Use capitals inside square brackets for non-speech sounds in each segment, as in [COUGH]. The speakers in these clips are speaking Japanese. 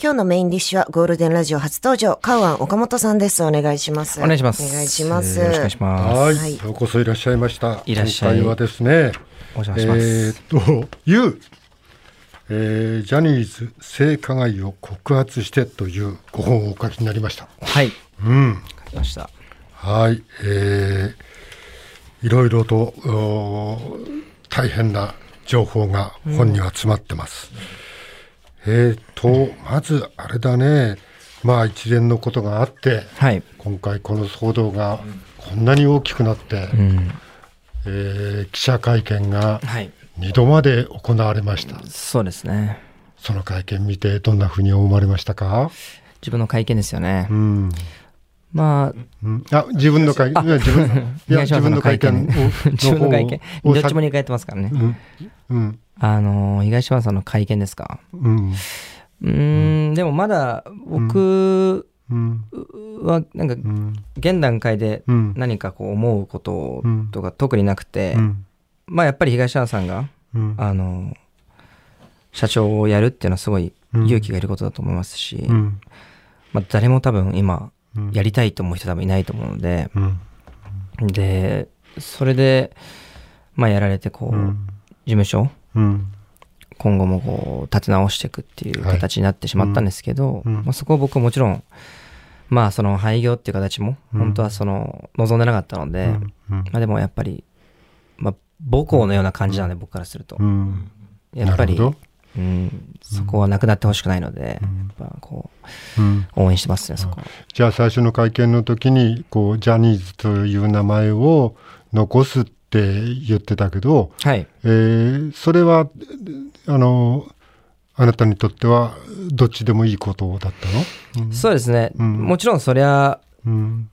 今日のメインディッシュはゴールデンラジオ初登場、カウアン岡本さんです。お願いします。お願いします。お願いします。よろしくお願いします。はい、はいようこそいらっしゃいました。いらっしゃい今回はですね、お邪魔しますえーっと、いう、えージャニーズ性加害を告発してというご本をお書きになりました。はい。うん。書きました。はい、えーいろいろと大変な情報が本には詰まってます。えーと、まずあれだね、まあ一連のことがあって、はい。今回この騒動がこんなに大きくなって、うん。えー記者会見がはい。2度まで行われました。そうですね。その会見見てどんなふうに思われましたか？自分の会見ですよねう。ん。まあ、うんあ、自分の会見、いや自分、の会見自分の会見を [LAUGHS] 自分の会見。をどっちも2回やってますからね。うん。うん。あのー、東山さんの会見ですか？うん。うーん、でもまだ僕うん。は、なんか、うん。現段階でうん。何かこう思うことうんとか特になくてう、ん。まあやっぱり東山さんが、うん。あのー、社長をやるっていうのはすごいうん勇気がいることだと思いますし、うん。まあ誰も多分今、うんやりたいと思う人多分いないと思うので、うん。で、それで、まあやられて、こう、うん事務所、うん。今後もこう、立て直していくっていう形になってしまったんですけど、うんうんまあそこを僕はもちろん、まあその廃業っていう形も、うん本当はその、望んでなかったので、うん。まあでもやっぱり、まあ母校のような感じなんで、僕からすると。うん。やっぱりうん、そこはなくなってほしくないので、うんやっぱこう応援してますね、そこは。じゃあ最初の会見の時にこうジャニーズという名前を残すって言ってたけど、はい。えーそれはあのあなたにとってはどっちでもいいことだったの？そうですね。うん。もちろんそりゃ、うん。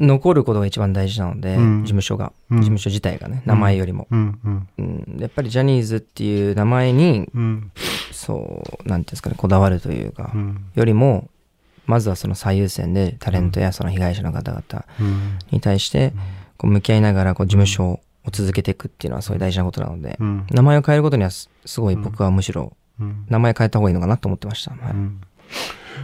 残ることが一番大事なので、うん。事務所が、うん。事務所自体がね、名前よりも。うん。うん。うん、やっぱりジャニーズっていう名前に、うん。そう、なんていうんですかね、こだわるというか、うん。よりも、まずはその最優先でタレントやその被害者の方々うん。に対して、こう向き合いながらこう事務所を続けていくっていうのはそういう大事なことなので、うん名前を変えることにはすすごい僕はむしろうん名前変えた方がいいのかなと思ってました。はいうん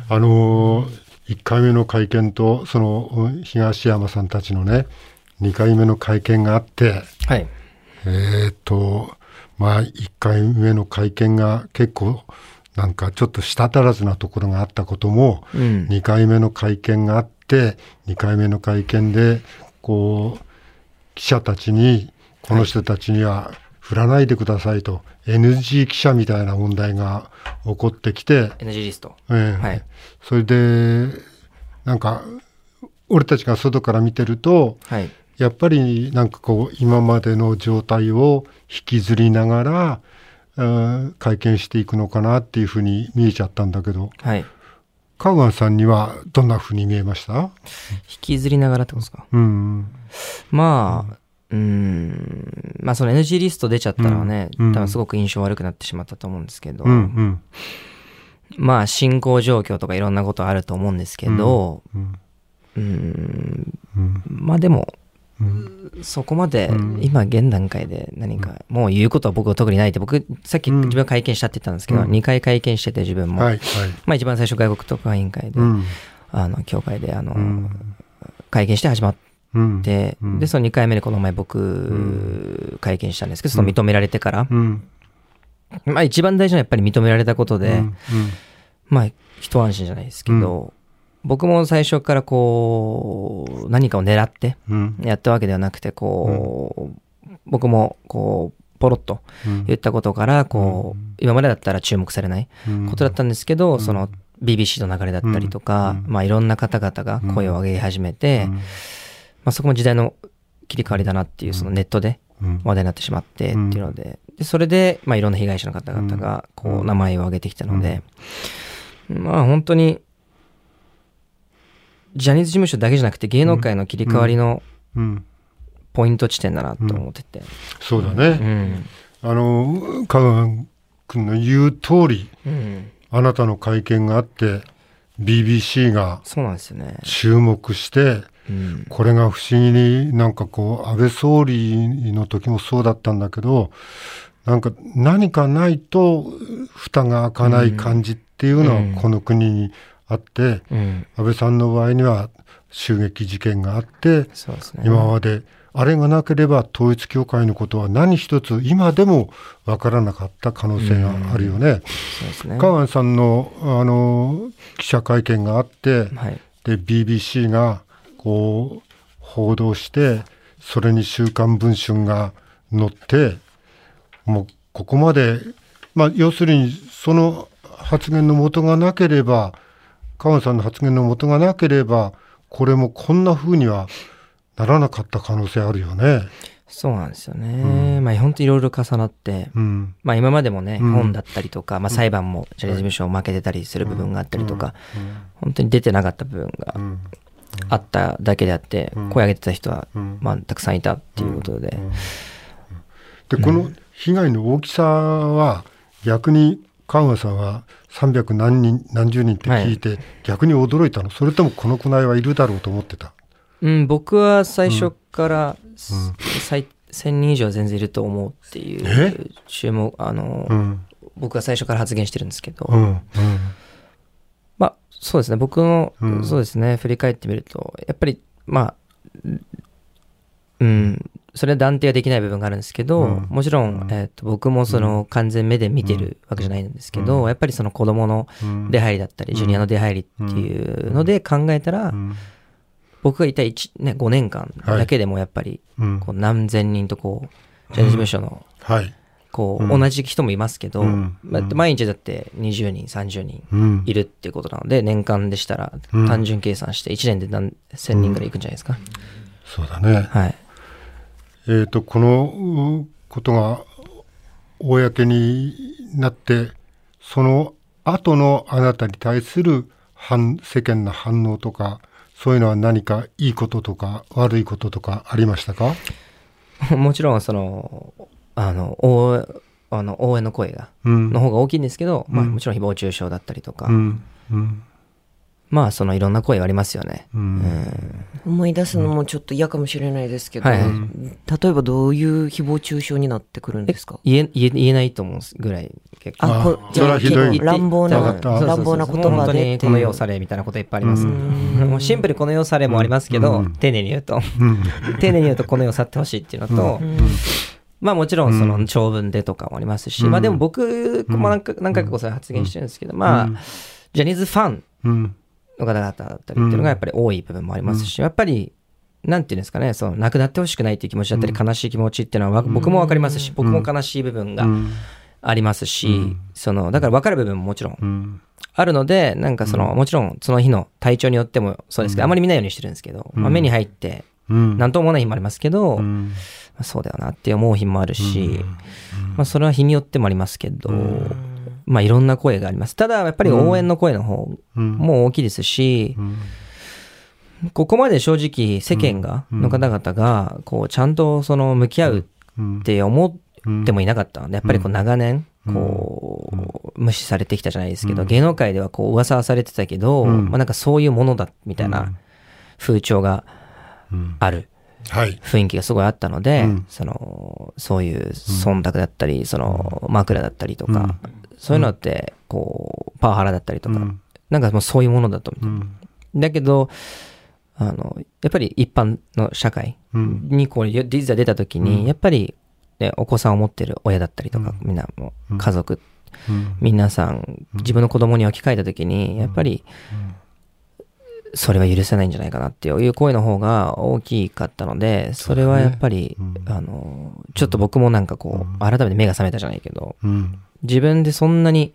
あの1回目の会見とその東山さんたちのね2回目の会見があってはい。えーっとまあ1回目の会見が結構なんかちょっと舌足らずなところがあったことも、うん。2回目の会見があって2回目の会見でこう記者たちにこの人たちには振らないでくださいと、NG 記者みたいな問題が起こってきて、NG リスト。ええはいそれでなんか俺たちが外から見てるとはい。やっぱりなんかこう今までの状態を引きずりながら、うん会見していくのかなっていうふうに見えちゃったんだけどはい。カウガンさんにはどんなふうに見えました？引きずりながらってことですか？うん。まあ、うーん、まあその NG リスト出ちゃったのはね、うん。うん。多分すごく印象悪くなってしまったと思うんですけど、うんうん。まあ進行状況とかいろんなことあると思うんですけど、うんうーん、うん。まあでも、うんそこまでうん。今現段階で何か、もう言うことは僕は特にないって、僕さっきうん。自分は会見したって言ったんですけど、うん。2回会見してて自分も、はいはい。まあ一番最初外国特派委員会で、うん。あの、協会であの、うん。会見して始まっうん。て、うん。で、その2回目でこの前僕、ん。会見したんですけど、その認められてから、うん。まあ一番大事なのはやっぱり認められたことで、うん。まあ一安心じゃないですけど、僕も最初からこう、何かを狙ってうん。やったわけではなくて、こう、僕もこう、ポロッとうん。言ったことから、こう、今までだったら注目されないうん。ことだったんですけど、その BBC の流れだったりとか、うん。まあいろんな方々が声を上げ始めて、うん。まあそこも時代の切り替わりだなっていう、そのネットでうん。話題になってしまってっていうので、でそれで、まあいろんな被害者の方々が、こう、名前を挙げてきたので、まあ本当に、ジャニーズ事務所だけじゃなくて芸能界の切り替わりのうんポイント地点だなと思ってて。そうだうねん。あのカウガン君の言う通りうん。あなたの会見があって BBC が。注目してうん。これが不思議になんかこう安倍総理の時もそうだったんだけどなんか何かないと蓋が開かない感じっていうのうんはこの国にあって、うん。安倍さんの場合には襲撃事件があって、ね。今まであれがなければ統一教会のことは何一つ今でもわからなかった可能性があるよね。ね。カワンさんのあの記者会見があって、はい。で BBC がこう報道してそれに「週刊文春」が載ってもうここまで、まあ、要するにその発言の元がなければカワンさんの発言の元がなければこれもこんな風にはならなかった可能性あるよね。そうなんですよね。まあ本当いろいろ重なって、うん。まあ今までもね、うん。本だったりとか、まあ裁判もジャニーズ事務所を負けてたりする部分があったりとか、本当に出てなかった部分がうん。あっただけであって、うん。声上げてた人は、うん。まあたくさんいたっていうことで、でこの被害の大きさは逆に川野さんは300何人何十人って聞いて逆に驚いたの、それともこのくらいはいるだろうと思ってた。うん、僕は最初から、最1000人以上は全然いると思うっていえ？う注目、あの、うん。僕は最初から発言してるんですけど、うんうん。まあそうですね、僕の、うん。そうですね、振り返ってみると、やっぱり、まあ、うん、それは断定はできない部分があるんですけど、うん。もちろん、うん。えっと僕もその完全目で見てるわけじゃないんですけど、うん。やっぱりその子供のうん。出入りだったり、うん。ジュニアの出入りっていうので考えたら、うん。僕がいた1、ね、5年間だけでもやっぱり、うん。こう何千人とこう、ジャニーズ事務所の、はい。こう、うん。同じ人もいますけど、うん。まあ毎日だって20人、30人うん。いるっていうことなので、年間でしたらうん。単純計算して1年で何千人ぐらいいくんじゃないですか。そうだね。はい。えっ、とこのうことが公になってその後のあなたに対する反世間の反応とかそういうのは何かいいこととか悪いこととかありましたか？[LAUGHS] もちろん、その、あの、応あの応援の声が、うん。の方が大きいんですけど、まあうん。もちろん誹謗中傷だったりとか、うん。うんまあそのいろんな声はありますよね。思い出すのもちょっと嫌かもしれないですけど、はい。例えばどういう誹謗中傷になってくるんですか？言え言えないと思うぐらい結構。ああこそれはひどい。結構乱暴な乱暴な言本葉で。当にこの世をされみたいなこといっぱいあります、うん。もうシンプルにこの世をされもありますけど、うん。丁寧に言うと。うん。[LAUGHS] 丁寧に言うとこの世を去ってほしいっていうのと、うん。まあもちろんその長文でとかもありますし、うん。まあでも僕も何か何回かこそ発言してるんですけど、まあ、うん。ジャニーズファンうんの方々だったりっていうのがやっぱり多い部分もありますし、やっぱりなんていうんですかね、その亡くなってほしくないっていう気持ちだったり、悲しい気持ちっていうのはわ僕もわかりますし、僕も悲しい部分がうん。ありますし、うん。そのだから分かる部分ももちろんうん。あるので、なんかその、もちろんその日の体調によってもそうですけど、あまり見ないようにしてるんですけど、まあ、目に入って、うん。なんとも思わない日もありますけど、まうん。あそうだよなって思う日もあるし、まあそれは日によってもありますけど、まあいろんな声があります。ただやっぱり応援の声の方うん。も大きいですし、うん。ここまで正直世間が、うん。の方々が、こうちゃんとその向き合ううん。って思ってもいなかったので、やっぱりこう長年、うん。こう、無視されてきたじゃないですけど、うん。芸能界ではこう噂はされてたけど、うん。まあなんかそういうものだみたいな風潮がうん。あるはい。雰囲気がすごいあったので、うん。その、そういう忖度だったり、その枕だったりとか、うんそういうのって、こう、パワハラだったりとか、うん。なんかもうそういうものだと。うん。だけど、あの、やっぱり一般の社会うん。にこう、いざ出た時に、やっぱり、ね、お子さんを持ってる親だったりとか、みんなもう家族、うん。皆さん、自分の子供に置き換えた時に、やっぱり、それは許せないんじゃないかなっていう声の方が大きかったので、それはやっぱり、うん。あの、ちょっと僕もなんかこう、改めて目が覚めたじゃないけど、うん。自分でそんなに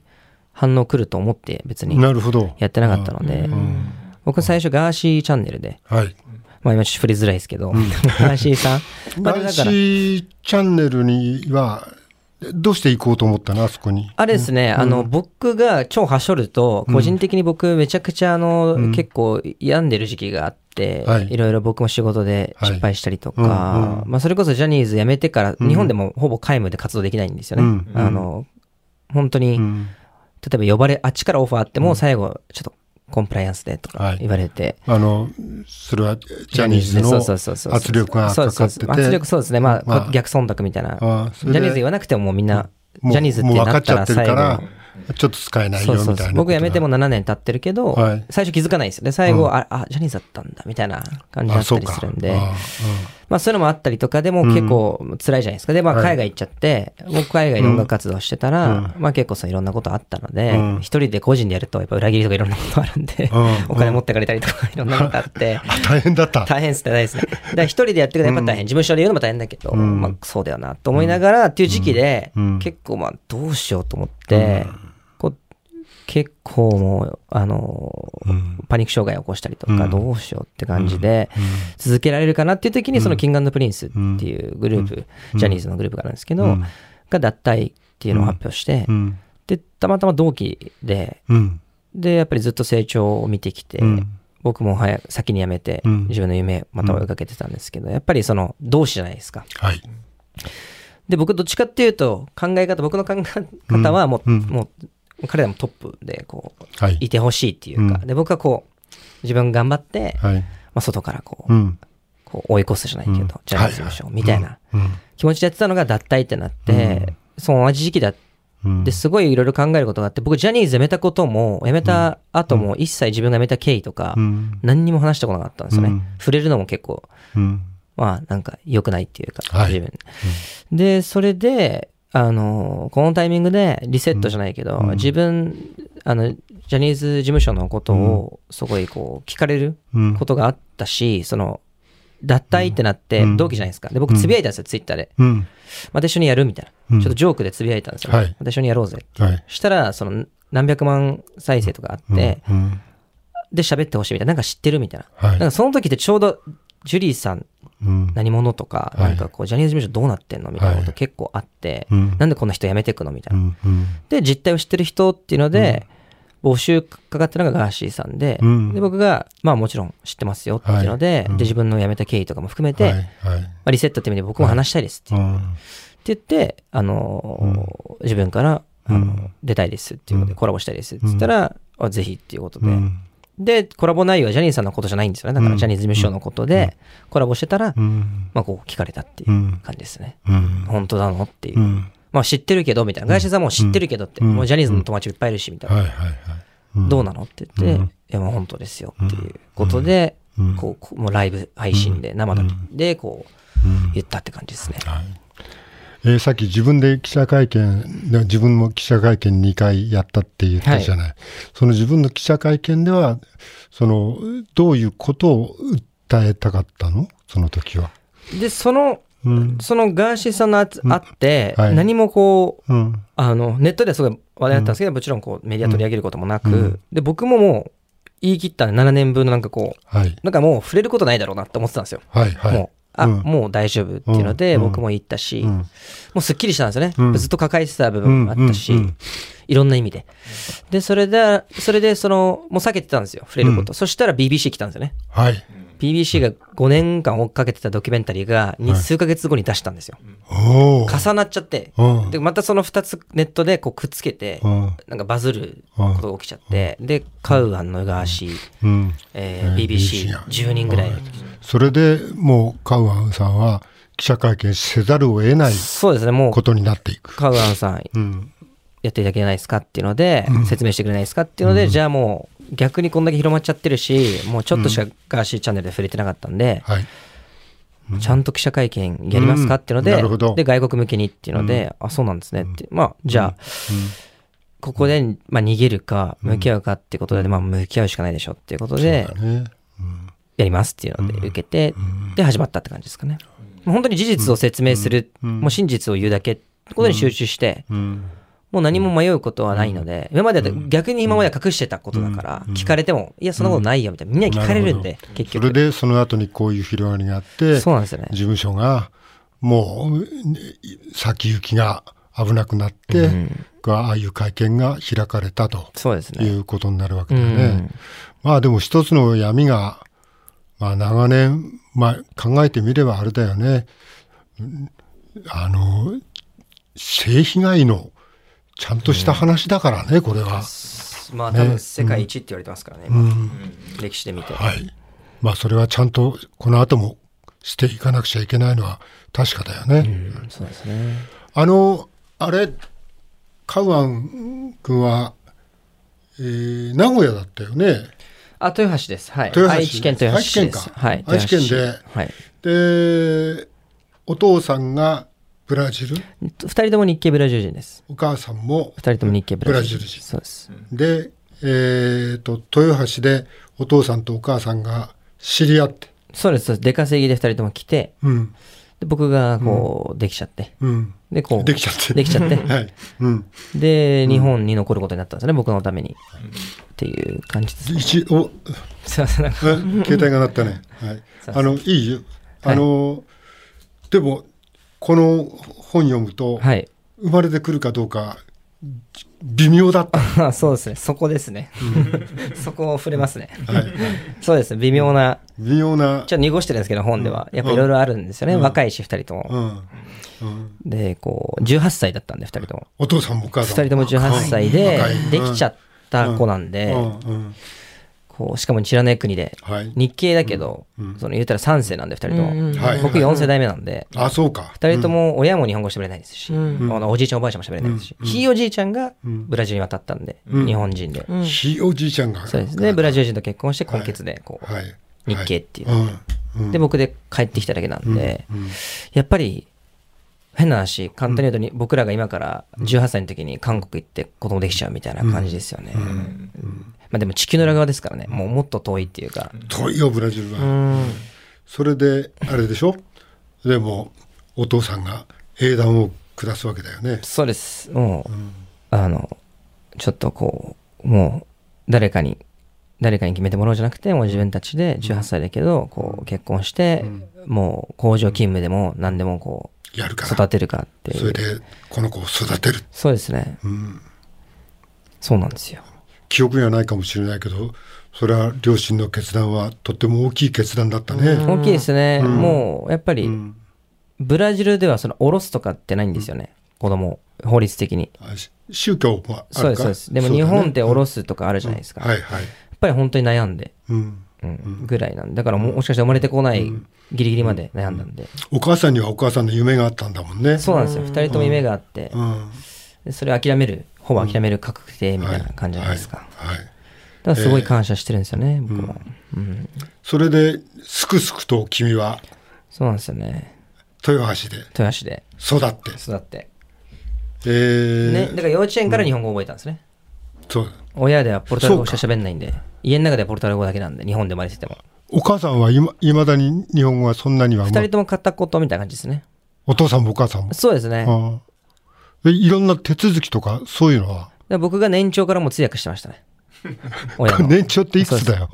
反応来ると思って別になるほど。やってなかったので、うん。僕最初ガーシーチャンネルで、はい。まあ今ちょっと振りづらいですけど、[LAUGHS] ガーシーさん、ま [LAUGHS] あガーシーチャンネルにはどうして行こうと思ったの？あそこに。あれですね、あの、僕が超はしょると、個人的に僕めちゃくちゃあの、うん。結構病んでる時期があって、はい。いろいろ僕も仕事で失敗したりとか、はい。うんうん。まあそれこそジャニーズ辞めてから、うん。日本でもほぼ皆無で活動できないんですよね。うん。あの、本当に、うん。例えば呼ばれ、あっちからオファーあっても最後、ちょっとコンプライアンスでとかはい言われて、あの、それはジャニーズの圧力がかかってて。圧力そうですね。まあ、まあこ逆忖度みたいな。ジャニーズ言わなくてももうみんな、ジャニーズってなったら最後。ちょっと使えないよみたいな。僕辞めても7年経ってるけど、はい最初気づかないんですよ。で、最後、うんあ、あ、ジャニーズだったんだ、みたいな感じだあ、ったり。するんで、あまあそういうのもあったりとかでも結構辛いじゃないですか。で、まあはい。海外行っちゃって、僕海外で音楽活動してたら、うん。まあ結構そういろんなことあったのでうん、一、人で個人でやるとやっぱ裏切りとかいろんなことあるんで、うん。[LAUGHS] お金持ってかれたりとかいろんなことあって、[LAUGHS] あ大変だった。大変っすね、大変ですね。だから一人でやってるからやっぱ大変。事務所で言うのも大変だけど、うん。まあそうだよなと思いながらっていう時期で、うん。結構まあどうしようと思って、結構もう、あのーうん。パニック障害を起こしたりとか、うん。どうしようって感じで、続けられるかなっていう時に、そのキングプリンスっていうグループ、ジャニーズのグループがあるんですけど、うん。が脱退っていうのを発表して、うん。で、たまたま同期で、うん。で、やっぱりずっと成長を見てきて、うん。僕も早く先に辞めて、うん。自分の夢また追いかけてたんですけど、やっぱりその同志じゃないですか。はい。で、僕どっちかっていうと、考え方、僕の考え方はもう、うん。もう、彼らもトップで、こう、はい。いてほしいっていうか、うんで、僕はこう、自分頑張って、まはい。あ、外からこう、うん。こう追い越すじゃないけど、うんジャニーズ事務所みたいなうん。気持ちでやってたのが脱退ってなって、その同じ時期だうん。ですごいいろいろ考えることがあって、僕ジャニーズ辞めたことも、辞めた後も一切自分が辞めた経緯とかう、ん。何にも話したことなかったんですよね。うん触れるのも結構、うん。まあなんか良くないっていうか、はい自分。で、それで、あの、このタイミングでリセットじゃないけど、うん自分、あの、ジャニーズ事務所のことをすごいこう聞かれるうん。ことがあったし、その、脱退ってなってうん同期じゃないですか。で、僕つぶやいたんですよ、ツイッターで。うん。また一緒にやるみたいな。うんちょっとジョークでつぶやいたんですよ。はいまた一緒にやろうぜって。はい。したら、その、何百万再生とかあって、うん。で、喋ってほしいみたいな。なんか知ってるみたいな。はいなんかその時ってちょうど、ジュリーさんうん。何者とか、はい。なんかこう、ジャニーズ事務所どうなってんの？みたいなこはい。と結構あって、うん。なんでこんな人辞めてくの？みたいうな。ん。うん。で、実態を知ってる人っていうので、募集かかったのがガーシーさんで、うん。で、僕が、まあもちろん知ってますよっていうので、はいうん。で、自分の辞めた経緯とかも含めて、はい。まはい。あ、リセットって意味で僕も話したいですって,、言って、あのー自分から、あのうん。出たいですっていうことで、コラボしたいですって言ったら、あぜひっていうことで、うん。で、コラボ内容はジャニーさんのことじゃないんですよね。だかうんらジャニーズ事務所のことで、コラボしてたら、うん。まあこう聞かれたっていう感じですね。うん。本当なのっていう。うん。まあ知ってるけど、みたいな。ガーシーさんも知ってるけどって、うんもうジャニーズの友達いっぱいいるし、みたいな。どうなのって言って、うんいやもう本当ですよっていうことで、うんこうもうライブ配信で、生ので、こう、うん言ったって感じですね。はいえーさっき自分で記者会見、で自分も記者会見2回やったって言ったじゃない。その自分の記者会見では、その、どういうことを訴えたかったの？その時は。で、その、うん。そのガーシーさんのあつあって、はい何もこう、うん。あの、ネットではすごい話題だったんですけど、もちろんこうメディア取り上げることもなく、うんで、僕ももう言い切ったんで7年分のなんかこう、はい。なんかもう触れることないだろうなって思ってたんですよ。はいはい。もう、あ、うん。もう大丈夫っていうので、うん。僕も言ったし、うん。もうすっきりしたんですよね。うん。ずっと抱えてた部分もあったし、いろんな意味で。で、それで、それで、その、もう避けてたんですよ、触れること。そしたら BBC 来たんですよね。はい。BBC が5年間追っかけてたドキュメンタリーが、にはい数ヶ月後に出したんですよ。重なっちゃって、うんで、またその2つネットでこうくっつけて、うん。なんかバズることが起きちゃって、で、カウアンのガーシー、うん。えーえー BBC が10人ぐらい。それでもうカウアンさんは記者会見せざるを得ないそうですね、もう、ことになっていく。カウアンさんうん。やっていただけないですかっていうので、説明してくれないですかっていうので、じゃあもう逆にこんだけ広まっちゃってるし、もうちょっとしかガーシーチャンネルで触れてなかったんで、はい。ちゃんと記者会見やりますかっていうので、うん。で、外国向けにっていうので、あ、そうなんですねって。まあ、じゃあ、ここで、まあ、逃げるか、向き合うかっていうことで、まあ、向き合うしかないでしょっていうことで。やりますっていうので受けて、で、始まったって感じですかね。本当に事実を説明する、もう真実を言うだけってことに集中して、うん。もう何も迷うことはないので、今までだと逆に今までは隠してたことだから、聞かれても、いや、そんなことないよみたいな、みんなに聞かれるんで、結局。それでその後にこういう広がりがあって、そうなんですよね事。務所がもう先行きが危なくなって、がああいう会見が開かれたとそうですね。いうことになるわけだよね。うんまあでも一つの闇が、まあ長年、まあ考えてみればあれだよね。うんあの、性被害のちゃんとした話だからね、これは。まあ多分世界一って言われてますからね、歴史で見て。はい。まあそれはちゃんとこの後もしていかなくちゃいけないのは確かだよね。うんそうですね。あの、あれ、カウアン君は、えー名古屋だったよね。あ、豊橋です。はい。豊橋愛知県豊橋市です。愛知県かはい。愛知県ではい。で、お父さんがブラジル、二人とも日系ブラジル人です。お母さんも二人とも日系ブラジル人そうです。で、えーと、豊橋でお父さんとお母さんが知り合って、そうです。そうです出稼ぎで二人とも来て、うん、で僕がこう、できちゃって。うん。で、こう。できちゃって。できちゃって [LAUGHS] はい。うん。で、日本に残ることになったんですよね、僕のために。っていう感じです。一、お、すいません。なんかえ [LAUGHS] 携帯が鳴ったね。はい。あの、いいよ。あの、でも、この本読むと、はい。生まれてくるかどうか、微妙だった。あ [LAUGHS] そうですね。そこですね。[LAUGHS] そこを触れますね。はい。そうですね。微妙な。微妙なちょっ。と濁してるんですけど、本では。やっぱいろいろあるんですよね。うん若いし、二人とも。うん。うん。で、こう、18歳だったんで、二人とも。お父さんもお母さんも。二人とも18歳でできちゃった子なんで、うんうんこう、しかも知らない国で、はい。日系だけど、うん。その言ったら3世なんで、二人とも。うんはい。僕4世代目なんで、あ、そうか。二人とも親も日本語喋れないですし、うん。あのおじいちゃんおばあちゃんも喋れないですし、うん。ひいおじいちゃんがうん。ブラジルに渡ったんで、うん。日本人で。うん。ひいおじいちゃんが。そうですね。ブラジル人と結婚して、根血で、こう、はい。日系っていう。うん。うん。で、僕で帰ってきただけなんで、うん。やっぱり、変な話、簡単に言うとに、僕らが今から18歳の時に韓国行って子供できちゃうみたいな感じですよね。まあでも地球の裏側ですからね、もうもっと遠いっていうか、遠いよ、ブラジルうは。ん。それで、あれでしょ？でも、お父さんが英断を下すわけだよね。そうです。もう、あの、ちょっとこう、もう、誰かに、誰かに決めてもらおうじゃなくて、もう自分たちで18歳だけど、こう、結婚して、もう工場勤務でも何でもこう、やるから。育てるかっていう。それで、この子を育てる。そうですね。うん。そうなんですよ。記憶にはないかもしれないけど、それは両親の決断はとっても大きい決断だったね。大きいですね。もう、やっぱり、うんブラジルではその、おろすとかってないんですよね。子供を法律的に。宗教もあるか？そうです、そうです。でも日本っておろすとかあるじゃないですか。やっはいはい。ぱり本当に悩んで、うん。うん、ぐらいなんで。だからももしかして生まれてこない、ギリギリまで悩んだんで。お母さんにはお母さんの夢があったんだもんね。そうなんですよ。二人とも夢があってそれを諦める、ほぼ諦める確定みたいな感じじゃないですか。はい。はいだからすごい感謝してるんですよね、僕も。うん。それで、すくすくと君は？そうなんですよね。豊橋で豊橋で育って。育って。えーね、だから幼稚園から日本語を覚えたんですね。そう。親ではポルトガル語しか喋んないんで、家の中ではポルトガル語だけなんで、日本で生まれてても。お母さんはいま未だに日本語はそんなには二人とも片言みたいな感じですね。お父さんもお母さんも？そうですね。いろんな手続きとかそういうのは？ら僕が年長からも通訳してましたね。[LAUGHS] 年長っていくつだよ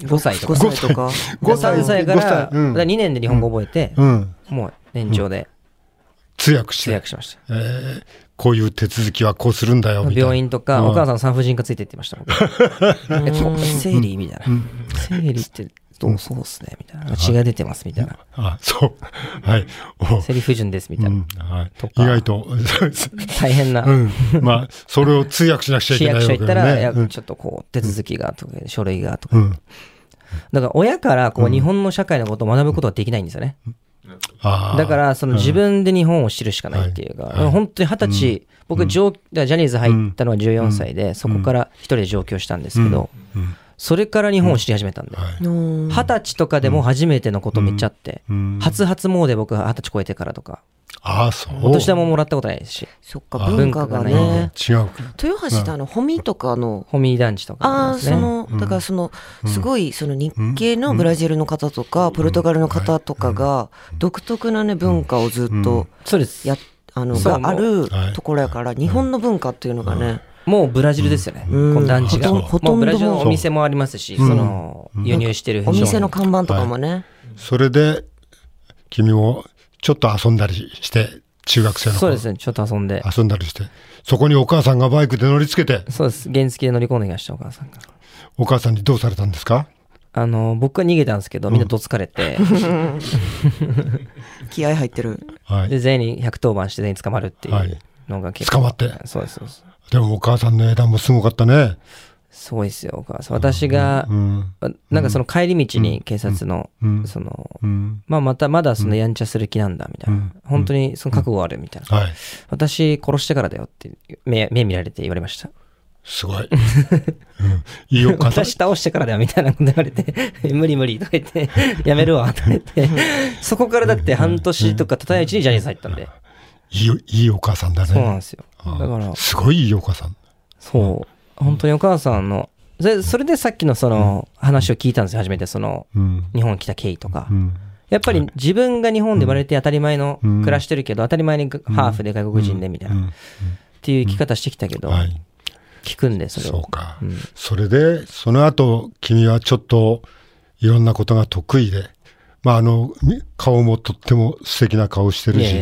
？5歳とか。5歳とか。5歳3歳から、5歳うんだから2年で日本語覚えて、うん。もう年長で通訳して。通訳しました。えーこういう手続きはこうするんだよ。病院とか、うんお母さん産婦人科ついてってました。僕 [LAUGHS] え生理みたいな。生理って、どうそうっすねみたいな。血が出てますみたいな。あ、そう。はい。お生理不順ですみたいな。うん、はい。意外と、大変な。うん。まあ、それを通訳しなくちゃい市けないわけ役所行ったら、いや。ちょっとこう、手続きがとか、書類がとか。うん。だから親からこう日本の社会のことを学ぶことはできないんですよね。だから、その自分で日本を知るしかないっていうか、はい本当に二十歳、僕ジャニーズ入ったのは14歳で、そこから一人で上京したんですけど、うん。それから日本を知り始めたんで、二十歳とかでも初めてのことめっちゃあって、うん。初初詣僕二十歳超えてからとか、ああ、そう。お年玉ももらったことないですし、そっか、文化がね。違う。豊橋ってあの、ホミとかの、ホミー団地とかああ。その、だからその、すごい、その日系のブラジルの方とか、ポルトガルの方とかが、独特なね、文化をずっとそうです。や、あの、があるはい。ところやから、日本の文化っていうのがね、もうブラジルですよね。うんこの団地が。ブラジルのお店もありますし、その、輸入してるお店の商看板とかもね、それで、君もちょっと遊んだりして、中学生のそうですね。ちょっと遊んで。遊んだりして、そこにお母さんがバイクで乗りつけて、そうです。原付で乗り込んできました、お母さんが。お母さんにどうされたんですか？あの、僕は逃げたんですけど、みんなどつかれて、[LAUGHS] 気合入ってる。はい。で、全員に110番して全員捕まるっていはいうのが結構。捕まってそうです、そうです。でもお母さんの枝もすごかったね。すごいですよ、お母さん。私が、うん。なんかその帰り道に警察の、うん。その、うん。まあまたまだそのやんちゃする気なんだみたいな、うん本当にその覚悟あるみたいな、はい。私殺してからだよって目目見られて言われましたすごい。[LAUGHS] うん。いいお母さん。私倒してからだよみたいなこと言われて [LAUGHS] 無理無理とか言って [LAUGHS] やめるわとか言ってそこからだって半年とかたたないうちにジャニーズ入ったんでいい、いいお母さんだね。そうなんですよあだからすごいいいお母さん。そう本当にお母さんのそそれでさっきのその話を聞いたんですよ初めてそのうん。日本に来た経緯とか、うん。やっぱり自分が日本で生まれて当たり前の暮らしてるけど、当たり前にハーフで外国人でみたいな、うんっていう生き方してきたけど、はい。聞くんで、それを。そうか。うんそれで、その後、君はちょっといろんなことが得意で、まあ、あの、み顔もとっても素敵な顔してるし、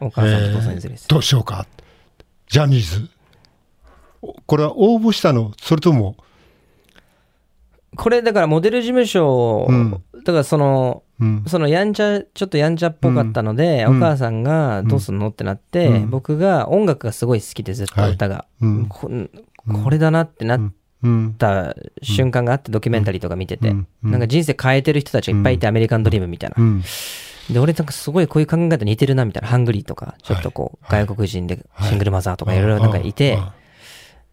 お母さんとお父さんいずれ。どうしようか。ジャニーズ。おこれは応募したの？それとも、これ、だからモデル事務所、うん。だからその、うん。そのやんちゃ、ちょっとやんちゃっぽかったので、うん。お母さんがどうすんのってなって、うん。僕が音楽がすごい好きでずっと歌が、うん。ここれだなってなっうん。た瞬間があってドキュメンタリーとか見てて、なんか人生変えてる人たちがいっぱいいて、アメリカンドリームみたいな。うん。で、俺なんかすごいこういう考え方似てるなみたいな、ハングリーとか、ちょっとこう、はい。外国人でシングルマザーとかいろいろなんかいて、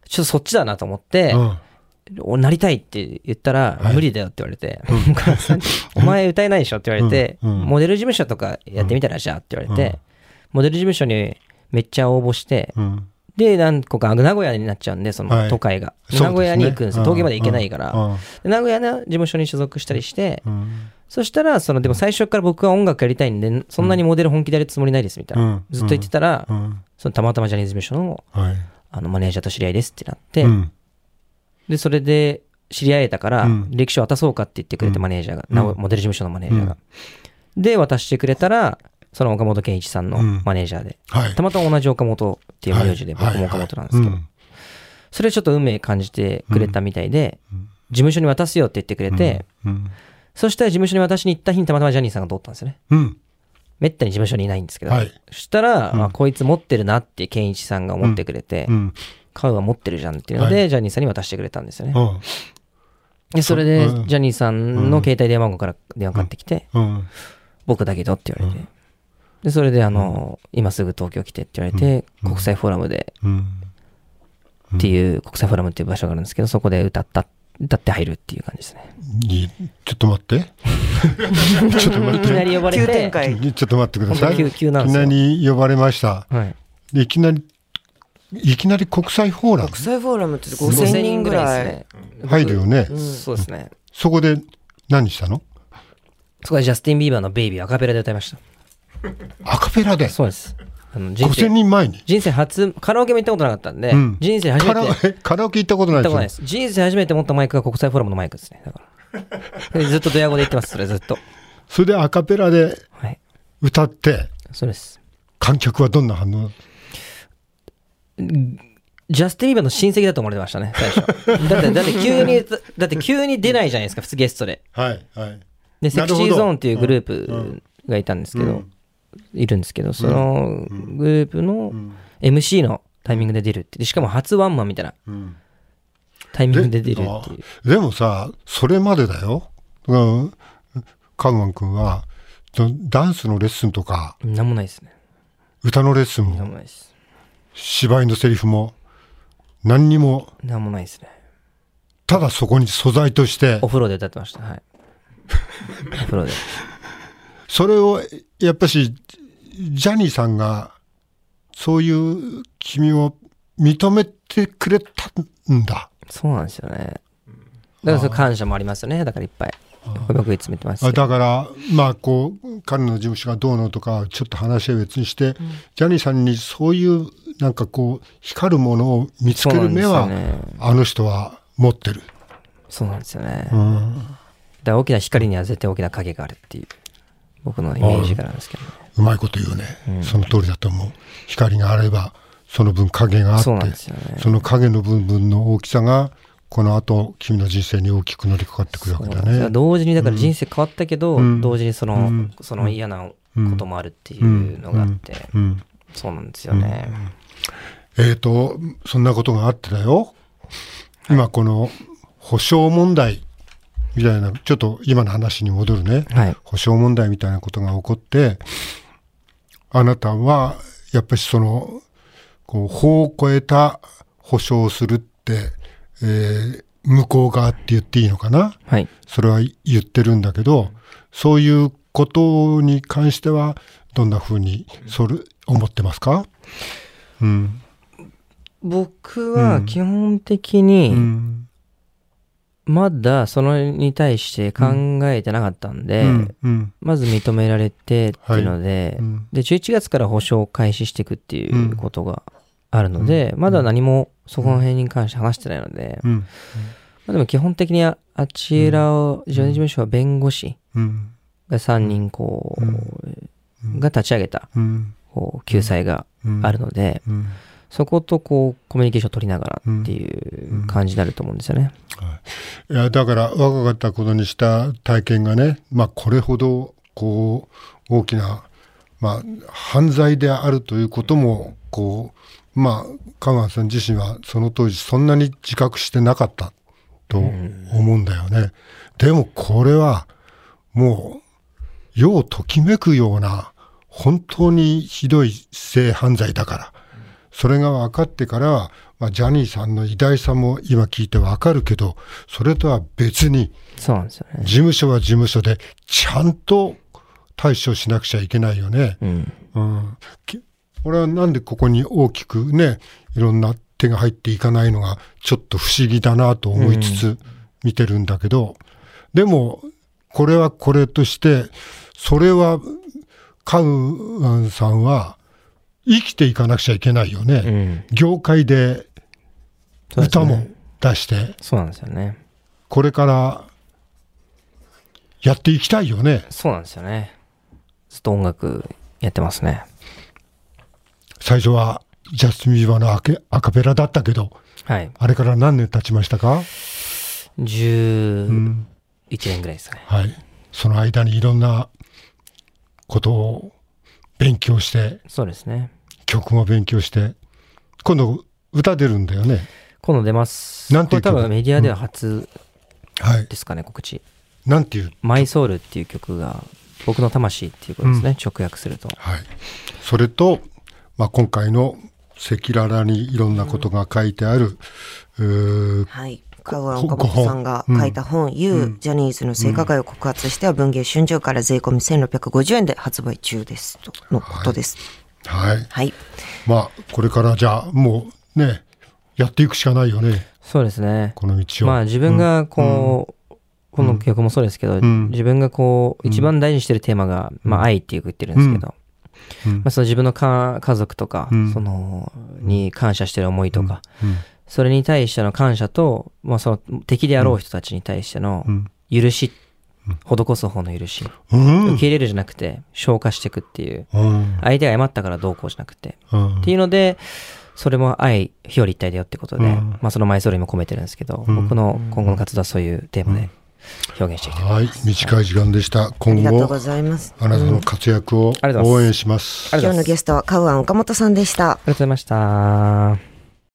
ちょっとそっちだなと思ってう、ん。俺なりたいって言ったら、はい。無理だよって言われて、[LAUGHS] お前歌えないでしょって言われて、モデル事務所とかやってみたらじゃあって言われて、モデル事務所にめっちゃ応募して、うん。で、何個か、名古屋になっちゃうんで、そはいの都会が。そうですね名古屋に行くんですよ。東京まで行けないから。名古屋の事務所に所属したりして、うんそしたら、その、でも最初から僕は音楽やりたいんで、そんなにモデル本気でやるつもりないですみたいな。うんずっと言ってたら、うん。そのたまたまジャニーズ事務所のはい。あのマネージャーと知り合いですってなって、うんで、それで知り合えたから、歴書渡そうかって言ってくれて、うんマネージャーが、モデル事務所のマネージャーが。で、渡してくれたら、その岡本健一さんのうん。マネージャーで、はい。たまたま同じ岡本っていう名字で、はい。僕も岡本なんですけど、それちょっと運命感じてくれたみたいで、うん。事務所に渡すよって言ってくれて、うん。そしたら事務所に渡しに行った日にたまたまジャニーさんが通ったんですよね。うん。めったに事務所にいないんですけど、はい。そしたら、うん。あこいつ持ってるなって健一さんが思ってくれて、うん。買うは持ってるじゃんっていうので、はジャニーさんに渡してくれたんですよね。うん。で、それで、うん。ジャニーさんの携帯電話番号から電話かかってきて、うん。僕だけどって言われて、で、それで、あの、今すぐ東京来てって言われて、うん国際フォーラムでうん。っていう、国際フォーラムっていう場所があるんですけど、そこで歌った、歌って入るっていう感じですね。いいちょっと待って。[LAUGHS] ちょっと待いって。きなり呼ばれ急展て、開。ちょっと待ってください。本当急急なんいきな。り呼ばれました。はい。でいきなり、いきなり国際フォーラム？国際フォーラムって5000人ぐらい。ですね。入るよね。そうですね。そこで何したの？そこでジャスティン・ビーバーのベイビーアカペラで歌いました。アカペラでそうです。あの人5000生人前に。人生初、カラオケも行ったことなかったんで、うん人生初めて、オ [LAUGHS] カラオケ行ったことないでです。人生初めて持ったマイクが国際フォーラムのマイクですね。だから。[LAUGHS] でずっとドヤ語で言ってます、それずっと。それでアカペラではい。歌って、そうです。観客はどんな反応？ジャスティン・ビーバーの親戚だと思われてましたね、最初。[LAUGHS] だって、だって急に、だって急に出ないじゃないですか、普通ゲストで。はい、はい。で、セクシーゾーンっていうグルーうんプがいたんですけど、うんいるんですけど、そのグループのん MC のタイミングで出るって。でしかも初ワンマンみたいなうんタイミングで出るっていう。でもさ、それまでだよ。うん、カグマン君は、ダンスのレッスンとか、なんもないですね。歌のレッスンも、もないです。芝居のセリフも、何にも、なんもないですね。ただそこに素材としてお、風呂で歌ってました。はい。[LAUGHS] お風呂で。それを、やっぱし、ジャニーさんが、そういう君を認めてくれたんだ。そうなんですよね。だから感謝もありますよね。だからいっぱい。僕いつも言ってます。だから、まあ、こう、彼の事務所がどうのとか、ちょっと話は別にして、ジャニーさんにそういう、なんかこう、光るものを見つける目は、ねあの人は持ってる。そうなんですよね。だかうん、ら大きな光には絶対大きな影があるっていう、僕のイメージからなんですけどね。うまいこと言うね、その通りだと思う。光があれば、その分影があって、そねその影の部分の大きさが、この後、君の人生に大きく乗りかかってくるわけだね。同時にだから人生変わったけど、うん同時にその、うんその嫌なこともあるっていうのがあって、うん。そうなんですよね。えっ、と、そんなことがあってだよ。今この保証問題みたいな、ちょっと今の話に戻るね。はい。保証問題みたいなことが起こって、あなたは、やっぱりその、こう、法を超えた保証をするって、えー向こう側って言っていいのかな？はい。それは言ってるんだけど、そういうことに関しては、どんなふうに、それ、思ってますか？うん。僕は基本的に、うん。まだそれに対して考えてなかったんで、うん。うん。まず認められてっていうので、うんで、11月から保証を開始していくっていうことがあるので、まだ何もそこの辺に関して話してないので、うん。まあ、でも基本的にああちらを、ジョニー事務所は弁護士うん。が3人こう、が立ち上げたうん。こう救済がうんあるので、うん。そことこうコミュニケーションを取りながらっていう感じになると思うんですよね。いや、だから若かったことにした体験がね、まあこれほど、こう、大きな、まあ犯罪であるということも、こう、まあ、香川さん自身はその当時そんなに自覚してなかったと思うんだよね。でもこれは、もう、世をときめくような、本当にひどい性犯罪だから。それが分かってからは、まあ、ジャニーさんの偉大さも今聞いて分かるけど、それとは別に、そうなんですよね。事務所は事務所で、ちゃんと対処しなくちゃいけないよね。うん。うん。き俺はなんでここに大きくね、いろんな手が入っていかないのが、ちょっと不思議だなと思いつつ見てるんだけど、でも、これはこれとして、それは、カウアンさんは、生きていかなくちゃいけないよね。うん。業界で歌も出して、そうなんですよね。これからやっていきたいよね。そうなんですよね。ずっと音楽やってますね。最初はジャスティン・ビーバーのアケアカペラだったけど、はい。あれから何年経ちましたか、11うん、年ぐらいですね。はい。その間にいろんなことを勉強して、そうですね。曲も勉強して、今度歌出るんだよね。今度出ます。なんていう曲？これ多分メディアでは初はい。ですかね、告知。なんていう、マイソウルっていう曲が、僕の魂っていうことですね、直訳すると。はい。それと、まあ、今回の赤裸々にいろんなことが書いてある、うーはい。カウアン岡本さんが書いた本、You、ジャニーズの性加害を告発しては文芸春秋から税込み1650円で発売中です。とのことです。はい。はい。まあ、これからじゃあ、もうね、やっていくしかないよね、そうですね。この道を。まあ自分がこう、この曲もそうですけど、ん自分がこう、一番大事にしてるテーマが、まあ愛っていう言ってるんですけど、うんまあその自分のか家族とか、うんその、に感謝してる思いとか、うんそれに対しての感謝と、まあその敵であろう人たちに対してのうん。許し、施す方の許し、うん。受け入れるじゃなくて、消化していくっていう、うん。相手が謝ったからどうこうじゃなくて、うん。っていうので、それも愛、表裏一体だよってことで、うん。まあそのマイソールにも込めてるんですけど、うん。僕の今後の活動はそういうテーマで表現していきたいとはい思います。、短い時間でした。あ今後りがとうご、ざいます。あなたの活躍をありがとうございます。応援します。ありがとうございます。今日のゲストはカウアン岡本さんでした。ありがとうございました。